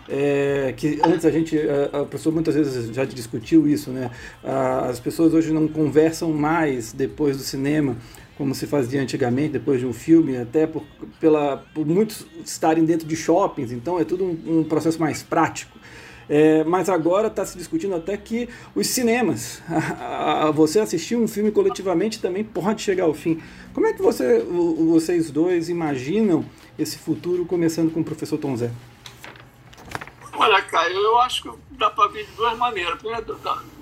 A: é, que antes a gente, a, a, pessoa muitas vezes já discutiu isso, né? as pessoas hoje não conversam mais depois do cinema, como se fazia antigamente, depois de um filme, até por, pela, por muitos estarem dentro de shoppings, então é tudo um, um processo mais prático. É, mas agora está se discutindo até que os cinemas, (laughs) a, a, você assistir um filme coletivamente também pode chegar ao fim. Como é que você, o, vocês dois imaginam esse futuro, começando com o professor Tom Zé?
C: Olha, Caio, eu acho que dá para ver de duas maneiras.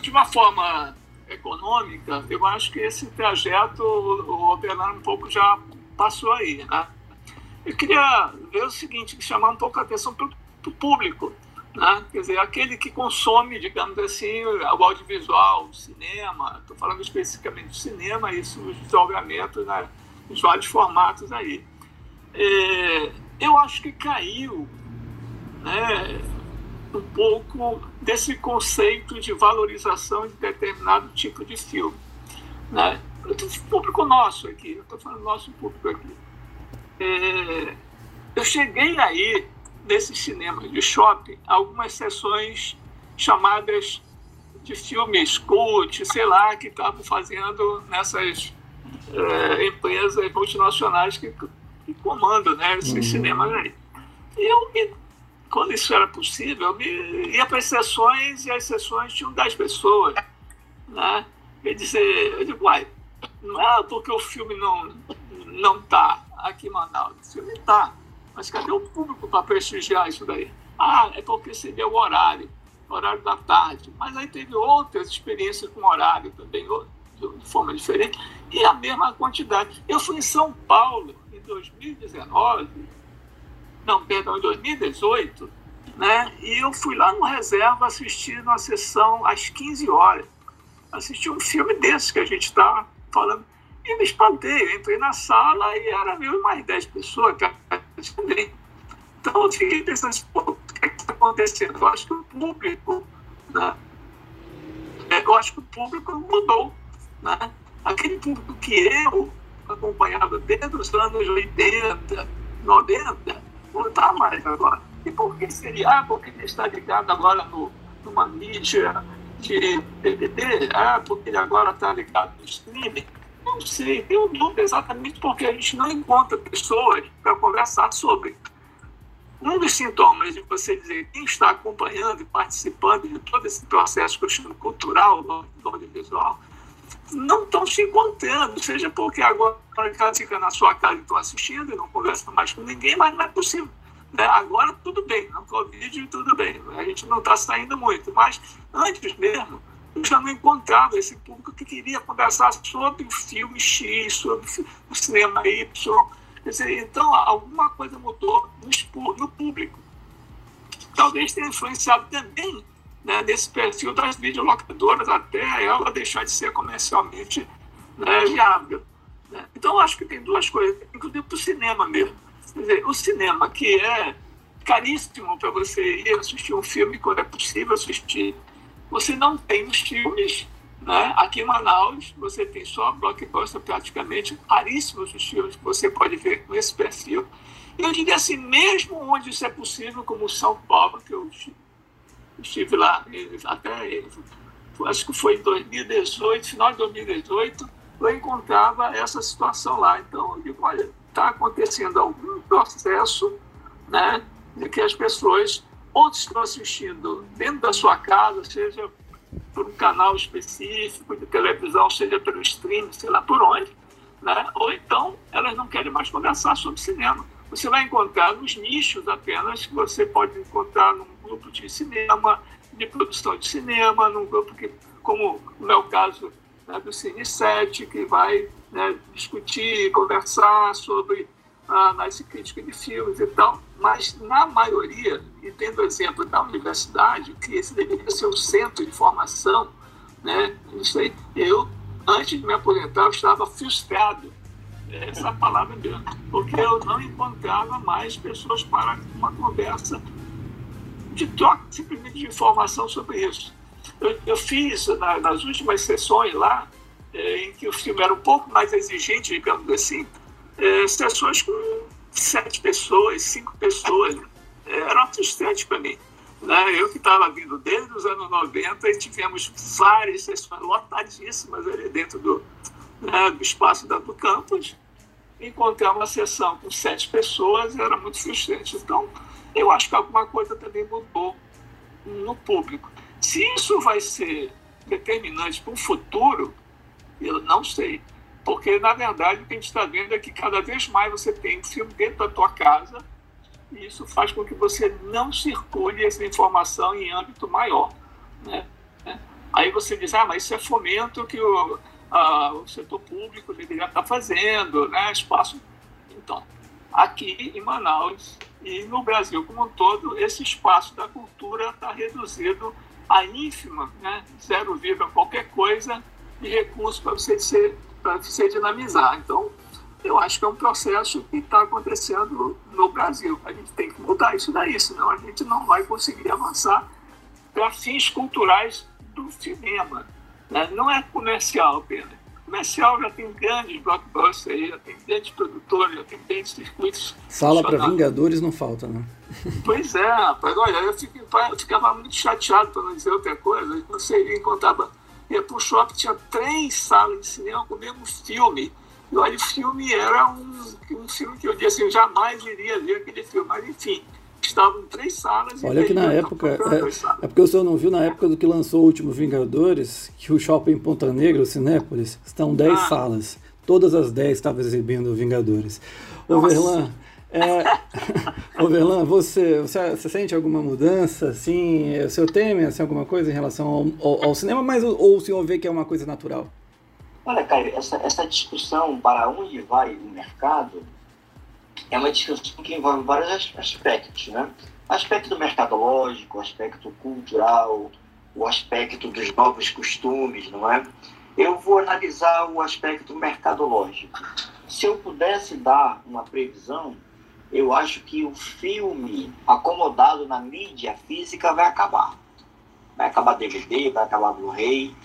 C: De uma forma econômica, eu acho que esse trajeto o Bernardo um pouco já passou aí. Né? Eu queria ver o seguinte, chamar um pouco a atenção para o público. Né? Quer dizer, aquele que consome, digamos assim, o audiovisual, o cinema, estou falando especificamente do cinema, isso, os desdobramentos né, nos vários formatos aí. É, eu acho que caiu né, um pouco desse conceito de valorização de determinado tipo de filme. Né? Público nosso aqui, eu estou falando nosso público aqui. É, eu cheguei aí, nesse cinema de shopping, algumas sessões chamadas de filmes cult, sei lá, que estavam fazendo nessas é, empresas multinacionais que, que comandam né, esses uhum. cinemas aí. E eu me quando isso era possível, eu ia para as sessões e as sessões tinham 10 pessoas. Né? Eu, disse, eu digo, uai, não é porque o filme não não está aqui em Manaus. O filme está. Mas cadê o público para prestigiar isso daí? Ah, é porque seria o horário, horário da tarde. Mas aí teve outras experiências com horário também, de forma diferente, e a mesma quantidade. Eu fui em São Paulo em 2019 não, perdão, em 2018, né? E eu fui lá no reserva assistir uma sessão às 15 horas. Assisti um filme desse que a gente está falando. E me espantei, eu entrei na sala e era eu mais 10 pessoas que Então eu fiquei pensando, o que é está acontecendo? Eu acho que o público, né? Eu acho que o público mudou, né? Aquele público que eu acompanhava desde os anos 80, 90, não está mais agora. E por que seria? Ah, porque ele está ligado agora no, numa mídia de DVD, ah, porque ele agora está ligado no streaming. Não sei, tenho dúvida exatamente porque a gente não encontra pessoas para conversar sobre. Um dos sintomas de você dizer quem está acompanhando e participando de todo esse processo que eu chamo cultural audiovisual não estão se encontrando, seja porque agora ela fica na sua casa e estão assistindo e não conversa mais com ninguém, mas não é possível. Né? Agora tudo bem, no Covid tudo bem, a gente não está saindo muito, mas antes mesmo eu já não encontrava esse público que queria conversar sobre o filme X, sobre o cinema Y. Dizer, então alguma coisa mudou no público. Talvez tenha influenciado também né, nesse perfil das videolocadoras até ela deixar de ser comercialmente né, viável. Né? Então, acho que tem duas coisas, inclusive para o cinema mesmo. Dizer, o cinema, que é caríssimo para você ir assistir um filme quando é possível assistir, você não tem os filmes. Né? Aqui em Manaus, você tem só blockbuster praticamente, caríssimos os filmes que você pode ver com esse perfil. Eu diria assim, mesmo onde isso é possível, como São Paulo, que eu estive lá até, acho que foi em 2018, final de 2018, eu encontrava essa situação lá. Então, eu digo, olha, está acontecendo algum processo né, de que as pessoas ou estão assistindo dentro da sua casa, seja por um canal específico de televisão, seja pelo streaming, sei lá por onde, né? ou então elas não querem mais conversar sobre cinema. Você vai encontrar nos nichos apenas que você pode encontrar num grupo de cinema, de produção de cinema, num grupo que, como no meu caso né, do Cine 7, que vai né, discutir, conversar sobre a análise crítica de filmes e tal, mas na maioria, e tendo o exemplo da universidade, que esse deveria ser o centro de formação, né, eu, antes de me aposentar, eu estava frustrado, essa palavra mesmo, porque eu não encontrava mais pessoas para uma conversa de troca simplesmente de informação sobre isso. Eu, eu fiz na, nas últimas sessões lá, é, em que o filme era um pouco mais exigente, digamos assim, é, sessões com sete pessoas, cinco pessoas. É, era frustrante para mim. Né? Eu que estava vindo desde os anos 90 e tivemos várias sessões lotadíssimas ali dentro do, né, do espaço da, do campus. Encontrar uma sessão com sete pessoas era muito frustrante. Então, eu acho que alguma coisa também mudou no público. Se isso vai ser determinante para o futuro, eu não sei. Porque, na verdade, o que a gente está vendo é que cada vez mais você tem um filme dentro da tua casa e isso faz com que você não circule essa informação em âmbito maior. Né? Aí você diz, ah, mas isso é fomento que o, a, o setor público deveria estar fazendo, né? espaço. Então, aqui em Manaus e no Brasil como um todo, esse espaço da cultura está reduzido a ínfima, né? zero vírgula qualquer coisa de recurso para você ser para você dinamizar. Então, eu acho que é um processo que está acontecendo no Brasil. A gente tem que mudar isso daí, senão a gente não vai conseguir avançar para fins culturais do cinema. Né? Não é comercial apenas comercial já tem grandes blockbusters aí, já tem grandes produtores, já tem grandes circuitos.
A: Sala para Vingadores não falta, né?
C: Pois é, rapaz. Olha, eu, fico, eu ficava muito chateado, para não dizer outra coisa. Você encontrava, ia para o shopping, tinha três salas de cinema com o mesmo filme. E olha, o filme era um, um filme que eu disse assim, eu jamais iria ver aquele filme, mas enfim estavam três salas.
A: Olha que na época, é, é, porque o senhor não viu na época do que lançou o último Vingadores, que o shopping Ponta Negra, o Cinépolis, estão dez ah. salas. Todas as dez estavam exibindo Vingadores. Ô Verlan, é, (laughs) ô Verlan, você, você, você, sente alguma mudança, assim, o senhor teme assim, alguma coisa em relação ao, ao, ao, cinema, mas ou o senhor vê que é uma coisa natural?
B: Olha, Caio, essa, essa discussão para onde vai o mercado é uma discussão que envolve vários aspectos, né? Aspecto mercadológico, aspecto cultural, o aspecto dos novos costumes, não é? Eu vou analisar o aspecto mercadológico. Se eu pudesse dar uma previsão, eu acho que o filme acomodado na mídia física vai acabar. Vai acabar DVD, vai acabar Blu-ray,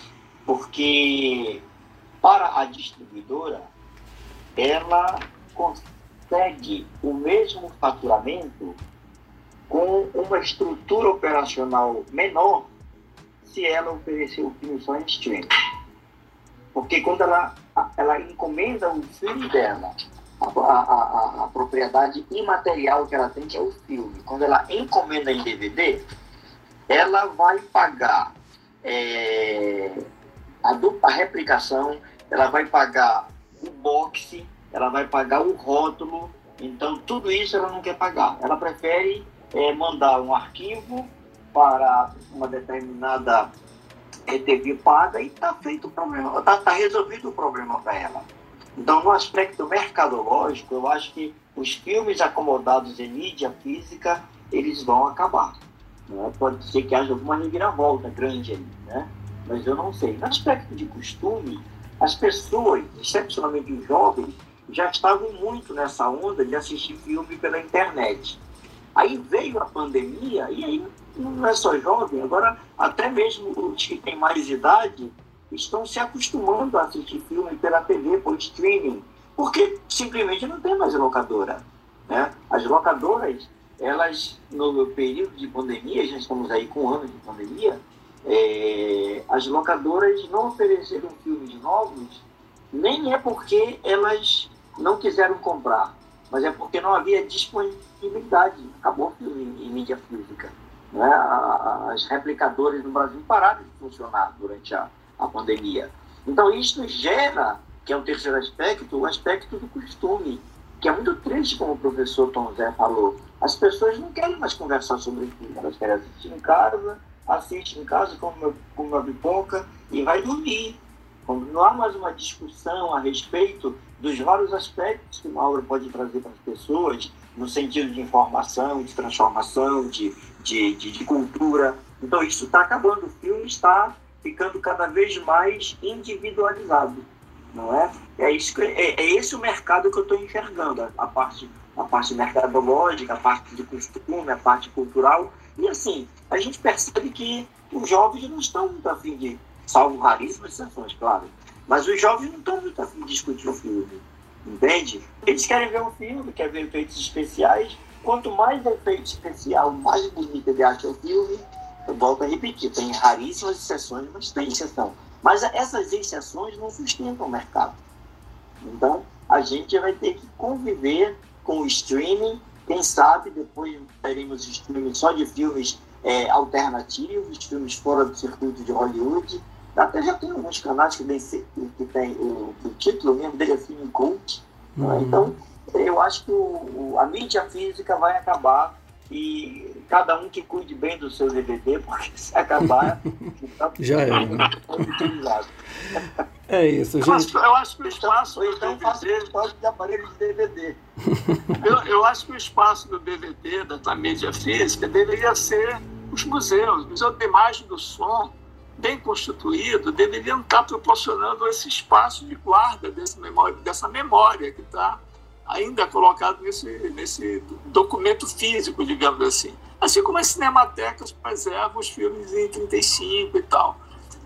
B: porque para a distribuidora, ela consegue consegue o mesmo faturamento com uma estrutura operacional menor se ela oferecer o filme só em streaming. Porque quando ela ela encomenda o filme dela, a, a, a, a, propriedade imaterial que ela tem, que é o filme. Quando ela encomenda em DVD, ela vai pagar é, a dupla replicação, ela vai pagar o boxe, ela vai pagar o rótulo. Então, tudo isso ela não quer pagar. Ela prefere é, mandar um arquivo para uma determinada é, TV paga e está feito o problema, está tá resolvido o problema para ela. Então, no aspecto mercadológico, eu acho que os filmes acomodados em mídia física, eles vão acabar. Né? Pode ser que haja alguma reviravolta grande ali, né? mas eu não sei. No aspecto de costume, as pessoas, excepcionalmente os jovens, já estavam muito nessa onda de assistir filme pela internet. Aí veio a pandemia e aí não é só jovem, agora até mesmo os que têm mais idade estão se acostumando a assistir filme pela TV, por streaming, porque simplesmente não tem mais locadora. Né? As locadoras, elas, no período de pandemia, já estamos aí com um ano de pandemia, é, as locadoras não ofereceram filmes novos, nem é porque elas não quiseram comprar, mas é porque não havia disponibilidade. Acabou em mídia física. Né? As replicadoras no Brasil pararam de funcionar durante a, a pandemia. Então, isso gera, que é o terceiro aspecto, o aspecto do costume, que é muito triste, como o professor Tom Zé falou. As pessoas não querem mais conversar sobre filme, elas querem assistir em casa, assiste em casa, come uma, come uma pipoca e vai dormir. Quando não há mais uma discussão a respeito dos vários aspectos que uma obra pode trazer para as pessoas, no sentido de informação, de transformação, de, de, de, de cultura. Então, isso está acabando. O filme está ficando cada vez mais individualizado, não é? É, isso é, é esse o mercado que eu estou enxergando, a, a, parte, a parte mercadológica, a parte de costume, a parte cultural. E assim, a gente percebe que os jovens não estão muito afim de, salvo raríssimas exceções, claro, mas os jovens não estão muito afim de discutir o filme, entende? Eles querem ver um filme, querem ver efeitos especiais. Quanto mais efeito especial, mais bonito ele acha o filme, eu volto a repetir, tem raríssimas exceções, mas tem exceção. Mas essas exceções não sustentam o mercado. Então, a gente vai ter que conviver com o streaming. Quem sabe depois teremos streaming só de filmes é, alternativos, filmes fora do circuito de Hollywood. Até já tem alguns canais que tem, que tem o, o título mesmo dele é filme cult. Né? Uhum. Então, eu acho que o, a mídia física vai acabar e cada um que cuide bem do seu DVD, porque (laughs) se acabar, (laughs)
A: então, já é. Né? (laughs) É isso, gente.
C: Eu acho, que o espaço então, do DVD...
B: Faço de aparelho de DVD.
C: eu, eu acho que o espaço do DVD, da mídia física, deveria ser os museus. O Museu de Imagem do Som, bem constituído, deveriam estar proporcionando esse espaço de guarda memória, dessa memória que está ainda colocado nesse, nesse documento físico, digamos assim. Assim como as cinematecas preservam os filmes em 35 e tal.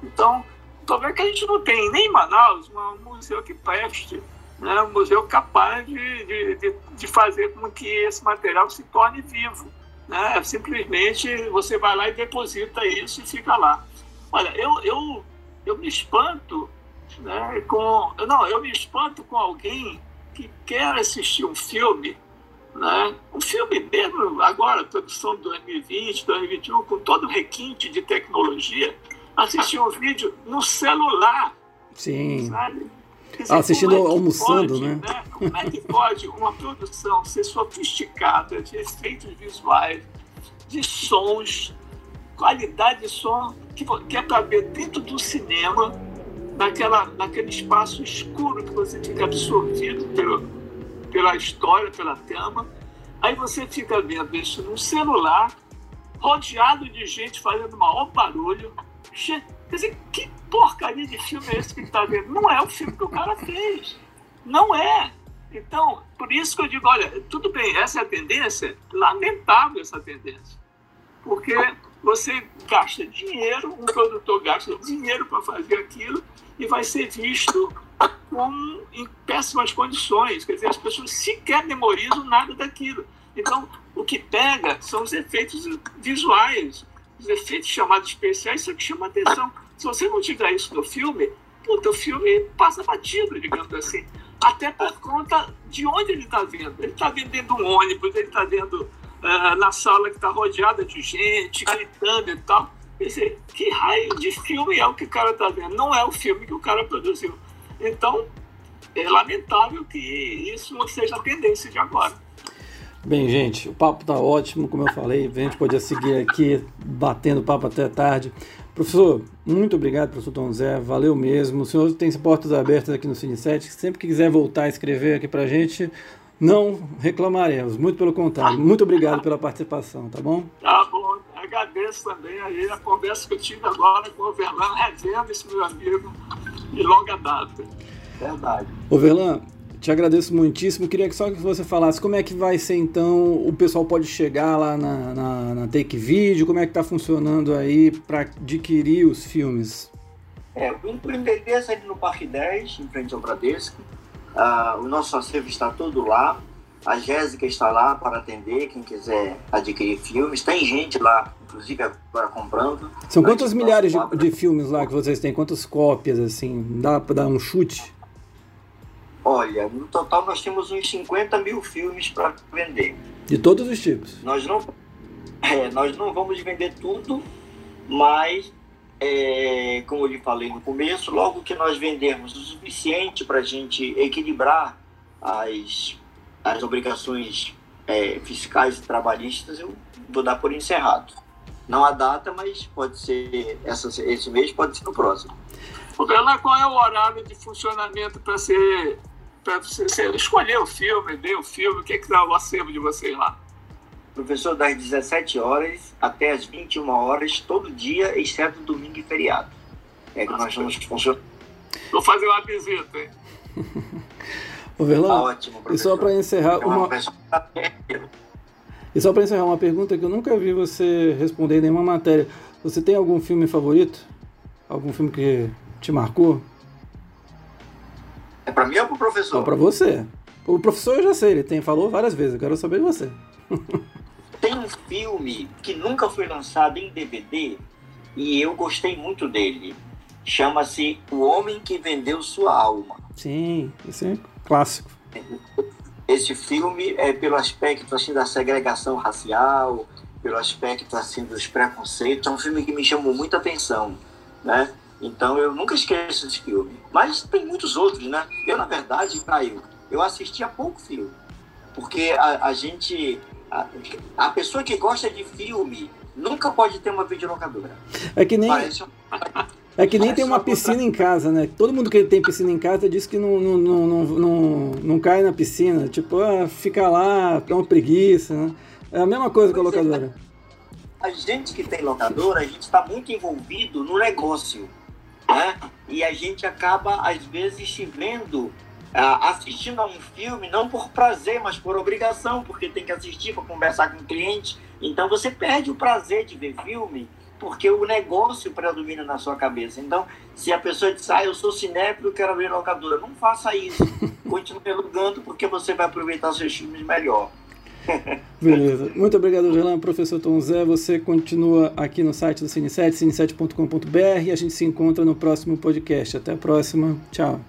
C: Então, tô vendo que a gente não tem nem em Manaus um museu que preste, né? um museu capaz de, de, de fazer com que esse material se torne vivo. Né? Simplesmente você vai lá e deposita isso e fica lá. Olha, eu, eu, eu me espanto né, com. Não, eu me espanto com alguém que quer assistir um filme, né? um filme mesmo agora, produção de 2020, 2021, com todo o requinte de tecnologia, assistir um vídeo no celular.
A: Sim. Sabe? Dizer, assistindo é almoçando,
C: pode,
A: né?
C: né? Como é que pode uma produção ser sofisticada de efeitos visuais, de sons, qualidade de som, que, que é para ver dentro do cinema, naquela, naquele espaço escuro que você fica absorvido pelo, pela história, pela trama. Aí você fica vendo isso num celular, rodeado de gente fazendo maior barulho. Quer dizer, que porcaria de filme é esse que está vendo? Não é o filme que o cara fez. Não é. Então, por isso que eu digo, olha, tudo bem, essa é a tendência, lamentável essa tendência. Porque você gasta dinheiro, um produtor gasta dinheiro para fazer aquilo, e vai ser visto com, em péssimas condições. Quer dizer, as pessoas sequer memorizam nada daquilo. Então, o que pega são os efeitos visuais, os efeitos chamados especiais, isso que chama atenção. Se você não tiver isso no filme, puta, o filme passa batido, digamos assim. Até por conta de onde ele está vendo. Ele está vendo dentro de um ônibus, ele está vendo uh, na sala que está rodeada de gente, gritando e tal. Quer dizer, que raio de filme é o que o cara está vendo? Não é o filme que o cara produziu. Então, é lamentável que isso não seja a tendência de agora.
A: Bem, gente, o papo tá ótimo, como eu falei, a gente podia seguir aqui batendo papo até tarde. Professor, muito obrigado, professor Tom Zé, valeu mesmo. O senhor tem portas abertas aqui no Cine 7, sempre que quiser voltar a escrever aqui pra gente, não reclamaremos, muito pelo contrário. Muito obrigado pela participação, tá bom?
C: Tá bom, agradeço também aí a conversa que eu tive agora com o Verlan, revendo esse meu amigo de longa data.
B: Verdade.
A: Ô Verlan, te agradeço muitíssimo. Queria que só que você falasse como é que vai ser então, o pessoal pode chegar lá na, na, na Take Video, como é que está funcionando aí para adquirir os filmes?
B: É, o endereço é ali no Parque 10, em frente ao Bradesco. Ah, o nosso acervo está todo lá. A Jéssica está lá para atender quem quiser adquirir filmes. Tem gente lá, inclusive agora comprando.
A: São quantas milhares de, de, filmes lá que vocês têm? Quantas cópias, assim? Dá para dar um chute?
B: Olha, no total nós temos uns 50 mil filmes para vender.
A: De todos os tipos?
B: Nós não, é, nós não vamos vender tudo, mas, é, como eu lhe falei no começo, logo que nós vendermos o suficiente para a gente equilibrar as, as obrigações é, fiscais e trabalhistas, eu vou dar por encerrado. Não há data, mas pode ser essa, esse mês, pode ser no próximo.
C: Bela, qual é o horário de funcionamento para ser para você, você, escolher o filme, ver o filme, o que é que dá o acervo de vocês lá?
B: Professor, das 17 horas até as 21 horas, todo dia, exceto domingo e feriado. É que Nossa, nós vamos funcionar.
C: Vou fazer uma visita, hein? (laughs)
A: Ô, Verlan, tá ótimo, professor. E só para encerrar é uma... uma... E só para encerrar uma pergunta que eu nunca vi você responder em nenhuma matéria. Você tem algum filme favorito? Algum filme que te marcou?
B: É para mim ou para o professor? É
A: para você. O professor eu já sei, ele tem, falou várias vezes, eu quero saber de você. (laughs)
B: um filme que nunca foi lançado em DVD e eu gostei muito dele. Chama-se O Homem que Vendeu Sua Alma.
A: Sim, esse é clássico.
B: Esse filme é pelo aspecto assim da segregação racial, pelo aspecto assim dos preconceitos, é um filme que me chamou muita atenção, né? Então eu nunca esqueço esse filme. Mas tem muitos outros, né? Eu, na verdade, Caio, eu assisti a pouco filme. Porque a, a gente. A, a, pessoa que gosta de filme nunca pode ter uma videolocadora.
A: É que nem. Parece... É que nem tem uma piscina em casa, né? Todo mundo que tem piscina em casa diz que não, não, não, não, não, não cai na piscina. Tipo, ah, fica lá, é uma preguiça, né? É a mesma coisa pois com a é, locadora.
B: É, a gente que tem locadora, a gente está muito envolvido no negócio né? E a gente acaba, às vezes, se vendo assistindo a um filme, não por prazer, mas por obrigação, porque tem que assistir para conversar com o cliente. Então você perde o prazer de ver filme porque o negócio predomina na sua cabeça. Então, se a pessoa diz, ah, eu sou cinéfilo, quero ver locadora, não faça isso. (laughs) Continue alugando porque você vai aproveitar seus filmes melhor. (laughs)
A: Beleza. Muito obrigado, Gelan. Professor Tom Zé, você continua aqui no site do Cine7, cine7.com.br e a gente se encontra no próximo podcast. Até a próxima. Tchau.